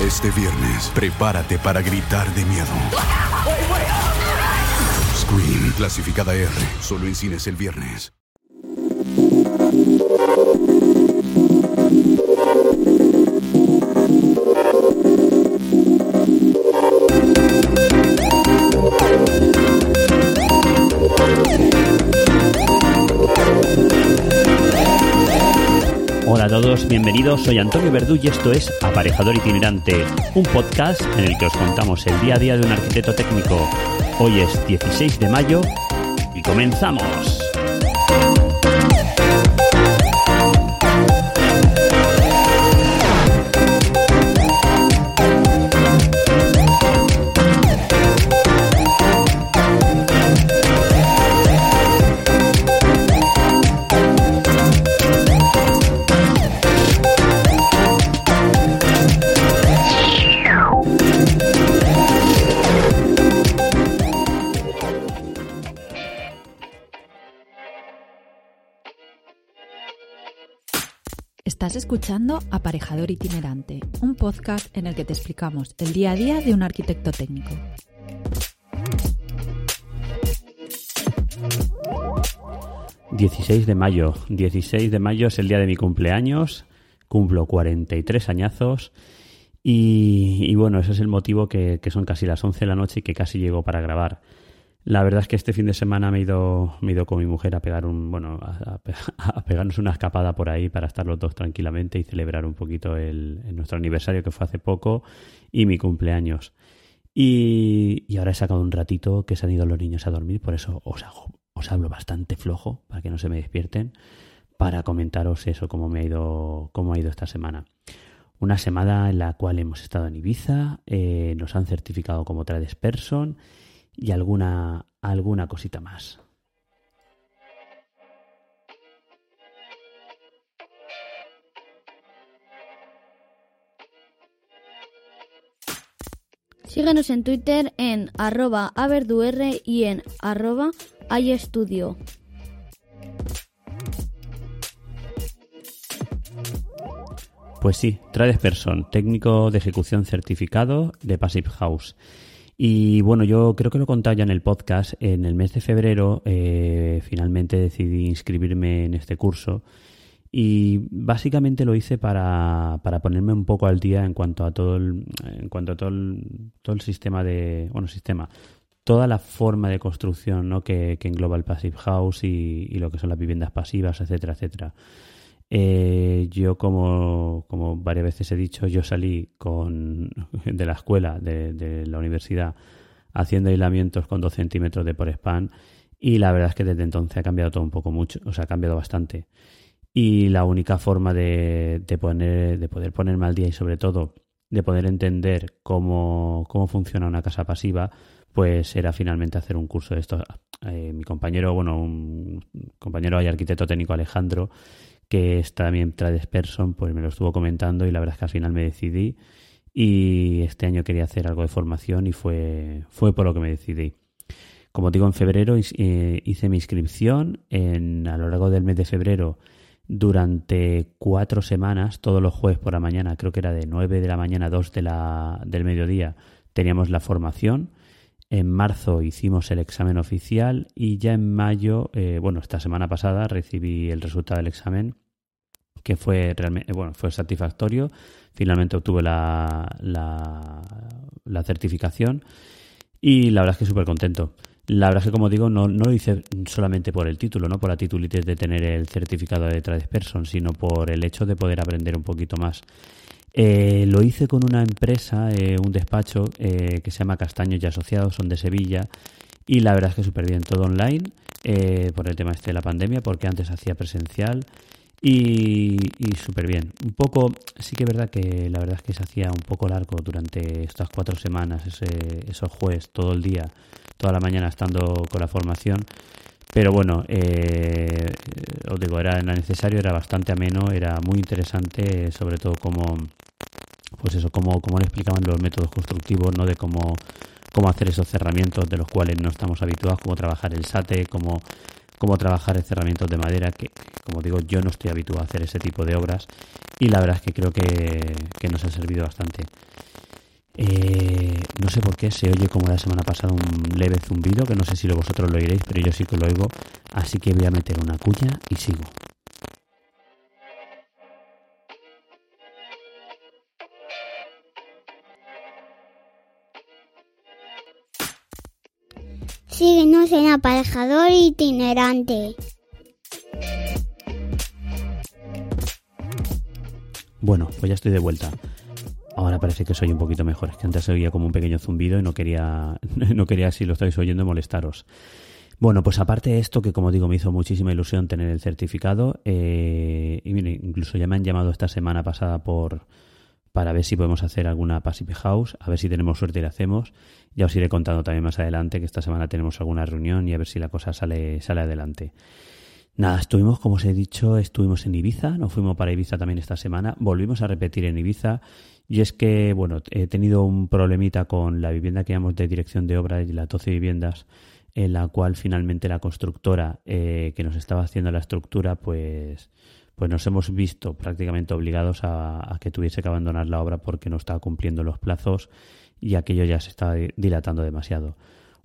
Este viernes, prepárate para gritar de miedo. Scream, clasificada R, solo en cines el viernes. Todos, bienvenidos. Soy Antonio Verdú y esto es Aparejador Itinerante, un podcast en el que os contamos el día a día de un arquitecto técnico. Hoy es 16 de mayo y comenzamos. Estás escuchando Aparejador Itinerante, un podcast en el que te explicamos el día a día de un arquitecto técnico. ...16 de mayo. 16 de mayo es el día de mi cumpleaños. Cumplo 43 añazos. Y, bueno, ese es el motivo que, que son casi las 11 de la noche y que casi llego para grabar. La verdad es que este fin de semana me he ido, me he ido con mi mujer a pegar un, bueno, a, a pe- a pegarnos una escapada por ahí para estar los dos tranquilamente y celebrar un poquito el, nuestro aniversario que fue hace poco y mi cumpleaños. Y, ahora he sacado un ratito que se han ido los niños a dormir, por eso os hago, os hablo bastante flojo para que no se me despierten, para comentaros eso, cómo me ha ido, cómo ha ido esta semana. Una semana en la cual hemos estado en Ibiza, eh, nos han certificado como tradesperson y alguna, alguna cosita más. Síguenos en Twitter en arroba averdur y en arroba iStudio. Pues sí, Tradesperson, técnico de ejecución certificado de Passive House. Y bueno, yo creo que lo he contado ya en el podcast. En el mes de febrero eh, finalmente decidí inscribirme en este curso y básicamente lo hice para, para ponerme un poco al día en cuanto a todo el, en cuanto a todo el, todo el sistema de, bueno, sistema, toda la forma de construcción ¿no? que, que engloba el Passive House y, y lo que son las viviendas pasivas, etcétera, etcétera. Eh, yo, como, como varias veces he dicho, yo salí con, de la escuela, de, la universidad, haciendo aislamientos con 2 centímetros de por span y la verdad es que desde entonces ha cambiado todo un poco mucho, o sea, ha cambiado bastante. Y la única forma de, de, poner, de poder ponerme al día y sobre todo de poder entender cómo, cómo funciona una casa pasiva, pues era finalmente hacer un curso de esto. Eh, mi compañero, bueno, un compañero y arquitecto técnico Alejandro, que es también tradesperson, pues me lo estuvo comentando y la verdad es que al final me decidí y este año quería hacer algo de formación y fue, fue por lo que me decidí. Como digo, en febrero eh, hice mi inscripción, en, a lo largo del mes de febrero durante cuatro semanas, todos los jueves por la mañana, creo que era de 9 de la mañana a 2 de la, del mediodía, teníamos la formación. En marzo hicimos el examen oficial y ya en mayo, eh, bueno, esta semana pasada recibí el resultado del examen que fue realmente, bueno, fue satisfactorio. Finalmente obtuve la, la, la certificación y la verdad es que súper contento. La verdad es que, como digo, no, no lo hice solamente por el título, no por la titulitis de tener el certificado de tradesperson, sino por el hecho de poder aprender un poquito más. Eh, lo hice con una empresa, eh, un despacho eh, que se llama Castaños y Asociados, son de Sevilla, y la verdad es que súper bien, todo online, eh, por el tema este de la pandemia, porque antes hacía presencial, Y, y súper bien. Un poco, sí que es verdad que la verdad es que se hacía un poco largo durante estas cuatro semanas, ese, esos jueves, todo el día, toda la mañana estando con la formación. Pero bueno, eh, os digo, era necesario, era bastante ameno, era muy interesante, sobre todo como, pues eso, como, como le explicaban los métodos constructivos, ¿no? De cómo, cómo hacer esos cerramientos de los cuales no estamos habituados, cómo trabajar el SATE, cómo, cómo trabajar el cerramientos de madera, que como digo, yo no estoy habituado a hacer ese tipo de obras y la verdad es que creo que, que nos ha servido bastante. Eh, no sé por qué se oye como la semana pasada un leve zumbido, que no sé si vosotros lo oiréis, pero yo sí que lo oigo, así que voy a meter una cuña y sigo. En aparejador itinerante. Bueno, pues ya estoy de vuelta. Ahora parece que soy un poquito mejor. Es que antes se oía como un pequeño zumbido y no quería, no quería si lo estáis oyendo, molestaros. Bueno, pues aparte de esto, que como digo, me hizo muchísima ilusión tener el certificado, eh, y mire, incluso ya me han llamado esta semana pasada por para ver si podemos hacer alguna Passive House, a ver si tenemos suerte y la hacemos. Ya os iré contando también más adelante que esta semana tenemos alguna reunión y a ver si la cosa sale, sale adelante. Nada, estuvimos, como os he dicho, estuvimos en Ibiza, nos fuimos para Ibiza también esta semana, volvimos a repetir en Ibiza y es que, bueno, he tenido un problemita con la vivienda que llamamos de dirección de obra y las 12 viviendas, en la cual finalmente la constructora eh, que nos estaba haciendo la estructura, pues, pues nos hemos visto prácticamente obligados a, que tuviese que abandonar la obra porque no estaba cumpliendo los plazos y aquello ya se estaba dilatando demasiado.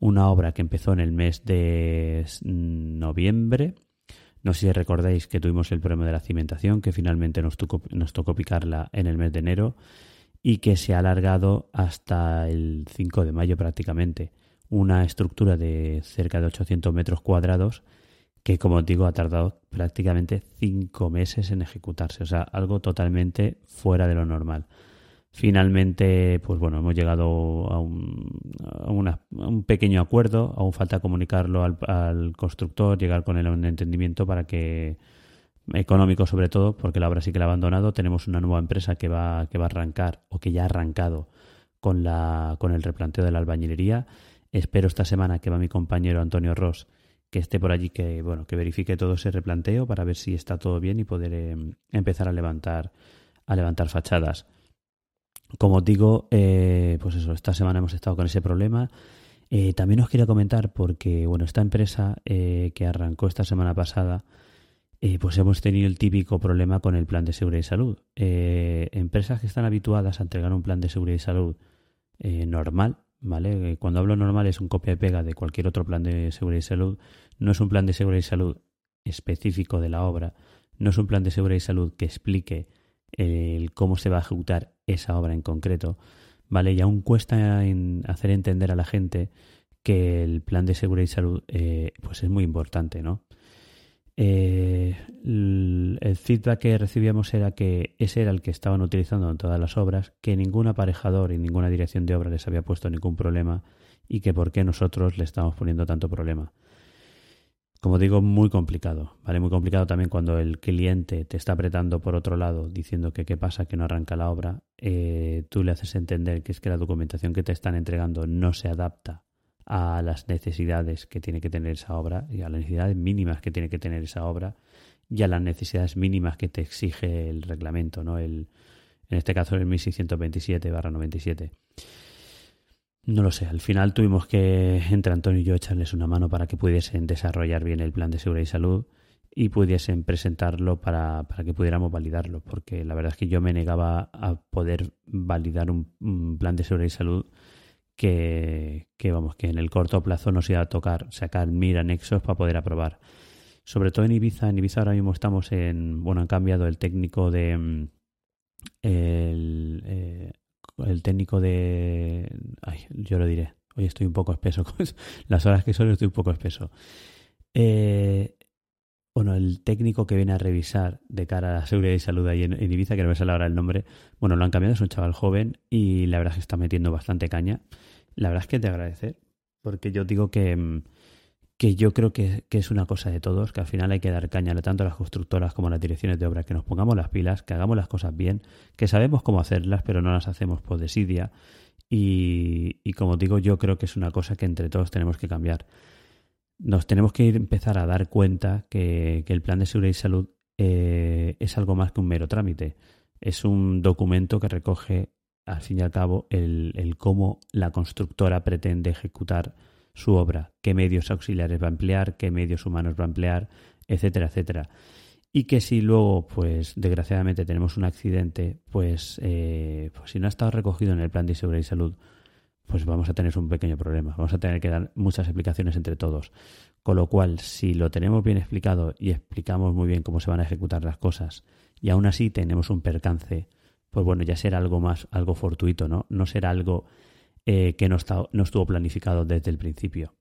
Una obra que empezó en el mes de noviembre. No sé si recordáis que tuvimos el problema de la cimentación, que finalmente nos tocó, nos tocó picarla en el mes de enero y que se ha alargado hasta el 5 de mayo prácticamente. Una estructura de cerca de 800 metros cuadrados que, como digo, ha tardado prácticamente cinco meses en ejecutarse. O sea, algo totalmente fuera de lo normal. Finalmente, pues bueno, hemos llegado a un, a un pequeño acuerdo. Aún falta comunicarlo al, al constructor, llegar con él un entendimiento para que económico sobre todo, porque la obra sí que la ha abandonado. Tenemos una nueva empresa que va, que va a arrancar o que ya ha arrancado con, la, con el replanteo de la albañilería. Espero esta semana que va mi compañero Antonio Ross que esté por allí, que bueno, que verifique todo ese replanteo para ver si está todo bien y poder em, empezar a levantar, a levantar fachadas. Como os digo, eh, pues eso, esta semana hemos estado con ese problema. Eh, también os quería comentar porque, bueno, esta empresa eh, que arrancó esta semana pasada, eh, pues hemos tenido el típico problema con el plan de seguridad y salud. Eh, empresas que están habituadas a entregar un plan de seguridad y salud eh, normal, ¿vale? Cuando hablo normal es un copia y pega de cualquier otro plan de seguridad y salud. No es un plan de seguridad y salud específico de la obra. No es un plan de seguridad y salud que explique el cómo se va a ejecutar esa obra en concreto, ¿vale? Y aún cuesta en hacer entender a la gente que el plan de seguridad y salud pues es muy importante, ¿no? Eh, el feedback que recibíamos era que ese era el que estaban utilizando en todas las obras, que ningún aparejador y ninguna dirección de obra les había puesto ningún problema y que por qué nosotros le estamos poniendo tanto problema. Como digo, muy complicado, ¿vale? Muy complicado también cuando el cliente te está apretando por otro lado diciendo que qué pasa, que no arranca la obra, eh, tú le haces entender que es que la documentación que te están entregando no se adapta a las necesidades que tiene que tener esa obra y a las necesidades mínimas que tiene que tener esa obra y a las necesidades mínimas que te exige el reglamento, ¿no? El, en este caso el 1627-97. No lo sé, al final tuvimos que, entre Antonio y yo, echarles una mano para que pudiesen desarrollar bien el plan de seguridad y salud y pudiesen presentarlo para, para que pudiéramos validarlo, porque la verdad es que yo me negaba a poder validar un, un plan de seguridad y salud que, vamos, que en el corto plazo nos iba a tocar sacar mil anexos para poder aprobar. Sobre todo en Ibiza, en Ibiza ahora mismo estamos en, bueno, han cambiado el técnico de mm, el, eh, el técnico de, ay, yo lo diré, hoy estoy un poco espeso, las horas que son estoy un poco espeso. Eh, bueno, el técnico que viene a revisar de cara a la seguridad y salud ahí en, en Ibiza, que no me sale ahora el nombre, bueno, lo han cambiado, es un chaval joven y la verdad es que está metiendo bastante caña la verdad es que te agradecer, porque yo digo que, mm, que yo creo que, es una cosa de todos, que al final hay que dar caña tanto a las constructoras como a las direcciones de obra, que nos pongamos las pilas, que hagamos las cosas bien, que sabemos cómo hacerlas, pero no las hacemos por desidia. Y, y como digo, yo creo que es una cosa que entre todos tenemos que cambiar. Nos tenemos que ir, empezar a dar cuenta que, el plan de seguridad y salud eh, es algo más que un mero trámite. Es un documento que recoge, al fin y al cabo, el, el cómo la constructora pretende ejecutar su obra, qué medios auxiliares va a emplear, qué medios humanos va a emplear, etcétera, etcétera. Y que si luego, pues desgraciadamente tenemos un accidente, pues, eh, pues si no ha estado recogido en el plan de seguridad y salud, pues vamos a tener un pequeño problema. Vamos a tener que dar muchas explicaciones entre todos. Con lo cual, si lo tenemos bien explicado y explicamos muy bien cómo se van a ejecutar las cosas, y aún así tenemos un percance, pues bueno, ya será algo más, algo fortuito, ¿no? No será algo eh, que no, estuvo planificado desde el principio.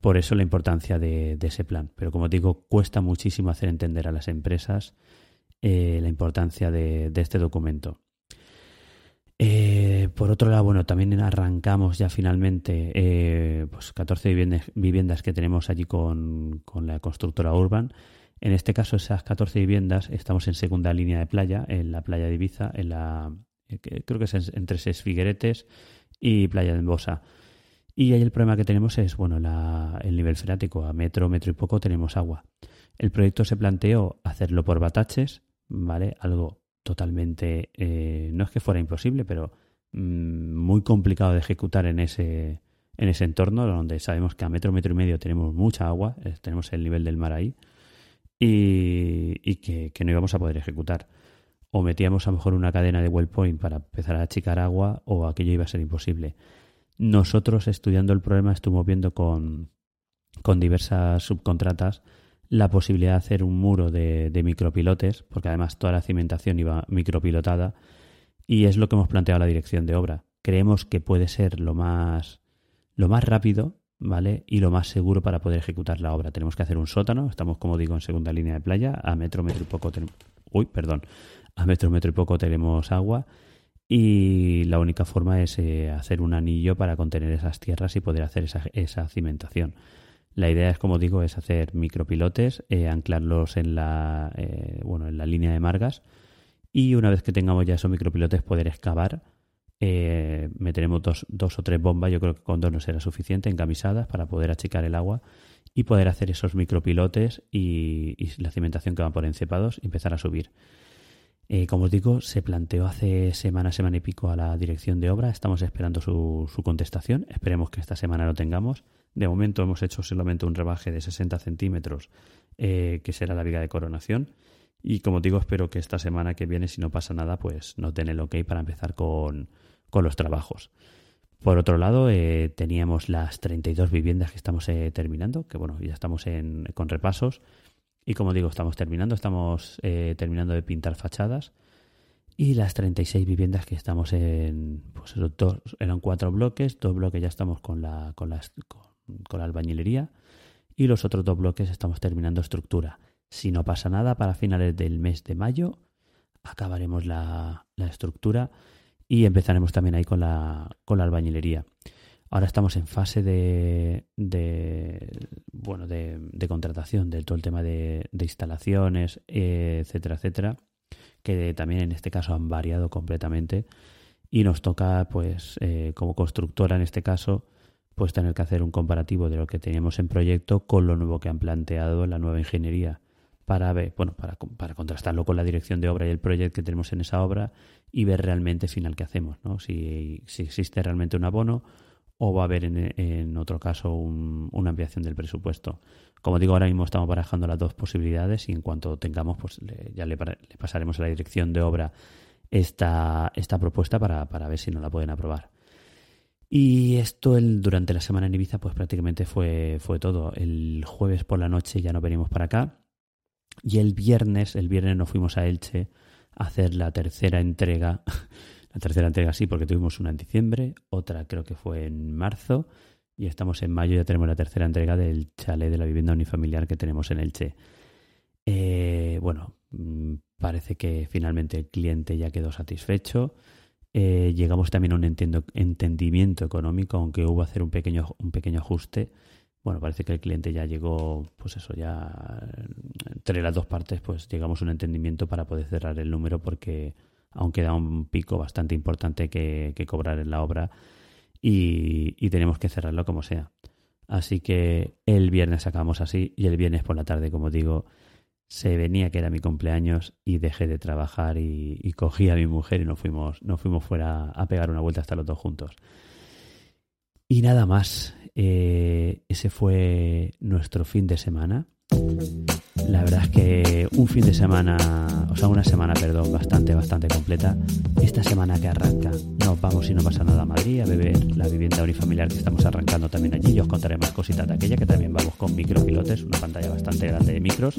Por eso la importancia de, ese plan. Pero como digo, cuesta muchísimo hacer entender a las empresas eh, la importancia de, este documento. Eh, por otro lado, bueno, también arrancamos ya finalmente pues 14 viviendas, que tenemos allí con, la constructora Urban. En este caso, esas 14 viviendas estamos en segunda línea de playa, en la playa de Ibiza, en la creo que es entre Ses Figueretes y Playa de Embosa. Y ahí el problema que tenemos es, bueno, el nivel freático. A metro, metro y poco tenemos agua. El proyecto se planteó hacerlo por bataches, ¿vale? Algo totalmente, eh, no es que fuera imposible, pero mm, muy complicado de ejecutar en ese, en ese entorno, donde sabemos que a metro, metro y medio tenemos mucha agua, eh, tenemos el nivel del mar ahí, y, que, que, no íbamos a poder ejecutar o metíamos a lo mejor una cadena de well point para empezar a achicar agua o aquello iba a ser imposible. Nosotros estudiando el problema estuvimos viendo con, con diversas subcontratas la posibilidad de hacer un muro de, de, micropilotes, porque además toda la cimentación iba micropilotada, y es lo que hemos planteado a la dirección de obra. Creemos que puede ser lo más, lo más rápido, ¿vale? Y lo más seguro para poder ejecutar la obra. Tenemos que hacer un sótano, estamos, como digo, en segunda línea de playa, a metro, metro y poco. Uy, perdón, a metro, metro y poco tenemos agua y la única forma es eh, hacer un anillo para contener esas tierras y poder hacer esa, esa cimentación. La idea es, como digo, es hacer micropilotes, eh, anclarlos en la, eh, bueno, en la línea de margas y una vez que tengamos ya esos micropilotes poder excavar. Meteremos dos, dos o tres bombas, yo creo que con dos no será suficiente, encamisadas para poder achicar el agua y poder hacer esos micropilotes y, y la cimentación que va por encepados y empezar a subir. Eh, como os digo, se planteó hace semana, semana y pico a la dirección de obra. Estamos esperando su, contestación. Esperemos que esta semana lo tengamos. De momento hemos hecho solamente un rebaje de 60 centímetros, eh, que será la viga de coronación. Y como digo, espero que esta semana que viene, si no pasa nada, pues nos den el ok para empezar con, los trabajos. Por otro lado, eh, teníamos las 32 viviendas que estamos terminando, que bueno, ya estamos en, con repasos. Y como digo, estamos terminando, estamos eh, terminando de pintar fachadas. Y las 36 viviendas que estamos en, pues dos, eran cuatro bloques, dos bloques ya estamos con la, con, las, con, la albañilería y los otros dos bloques estamos terminando estructura. Si no pasa nada, para finales del mes de mayo acabaremos la, estructura y empezaremos también ahí con la, con la albañilería. Ahora estamos en fase de, bueno de, contratación de todo el tema de, instalaciones, etcétera, etcétera, que también en este caso han variado completamente y nos toca, pues, eh, como constructora en este caso, pues tener que hacer un comparativo de lo que teníamos en proyecto con lo nuevo que han planteado la nueva ingeniería para ver, bueno, para, para contrastarlo con la dirección de obra y el proyecto que tenemos en esa obra y ver realmente final qué hacemos, ¿no? Si, si existe realmente un abono o va a haber en, otro caso una ampliación del presupuesto. Como digo, ahora mismo estamos barajando las dos posibilidades y en cuanto tengamos, pues ya le, pasaremos a la dirección de obra esta, esta propuesta para, para ver si nos la pueden aprobar. Y esto el, durante la semana en Ibiza pues prácticamente fue, fue todo. El jueves por la noche ya no venimos para acá y el viernes, el viernes nos fuimos a Elche a hacer la tercera entrega la tercera entrega sí, porque tuvimos una en diciembre, otra creo que fue en marzo, y estamos en mayo, ya tenemos la tercera entrega del chalet de la vivienda unifamiliar que tenemos en Elche. Eh, bueno, mm, parece que finalmente el cliente ya quedó satisfecho. Eh, llegamos también a un entendimiento económico, aunque hubo hacer un pequeño, un pequeño ajuste bueno, parece que el cliente ya llegó, pues eso, ya entre las dos partes, pues llegamos a un entendimiento para poder cerrar el número porque aún queda un pico bastante importante que, cobrar en la obra y, y, tenemos que cerrarlo como sea. Así que el viernes acabamos así y el viernes por la tarde, como digo, se venía que era mi cumpleaños y dejé de trabajar y, cogí a mi mujer y nos fuimos, nos fuimos fuera a pegar una vuelta hasta los dos juntos. Y nada más, eh, ese fue nuestro fin de semana. La verdad es que un fin de semana, o sea, una semana, perdón, bastante, bastante completa. Esta semana que arranca, nos vamos y no pasa nada a Madrid a beber la vivienda unifamiliar que estamos arrancando también allí. Yo os contaré más cositas de aquella, que también vamos con micropilotes, una pantalla bastante grande de micros.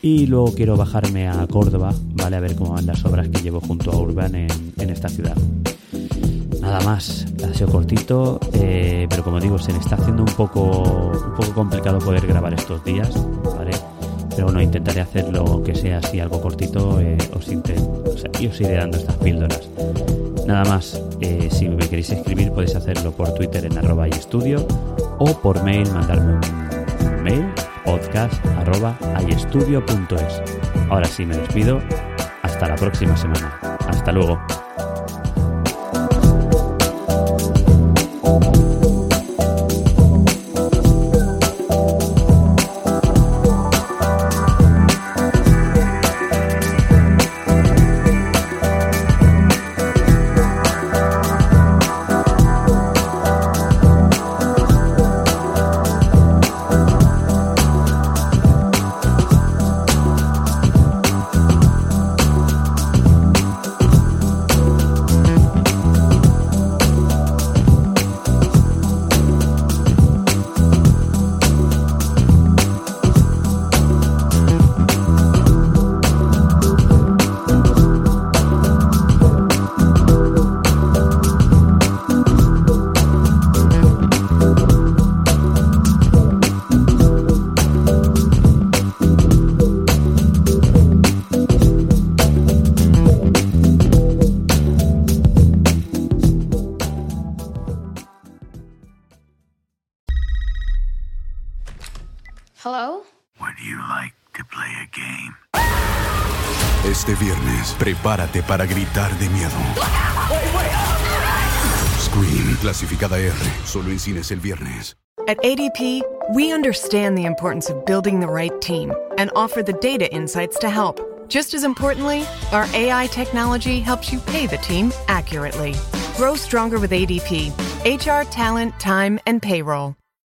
Y luego quiero bajarme a Córdoba, ¿vale? A ver cómo van las obras que llevo junto a Urban en esta ciudad. Nada más, ha sido cortito, eh, pero como digo, se me está haciendo un poco, un poco complicado poder grabar estos días, ¿vale? Pero bueno, intentaré hacerlo que sea así algo cortito, eh, os, o sea, y os iré dando estas píldoras. Nada más, eh, si me queréis escribir podéis hacerlo por Twitter en arroba y estudio o por mail mandarme un mail podcast arroba Ahora sí me despido, hasta la próxima semana. Hasta luego. Thank you. Prepárate para gritar de miedo. Scream, clasificada R, solo en cines el viernes. At ADP, we understand the importance of building the right team and offer the data insights to help. Just as importantly, our AI technology helps you pay the team accurately. Grow stronger with ADP HR, talent, time, and payroll.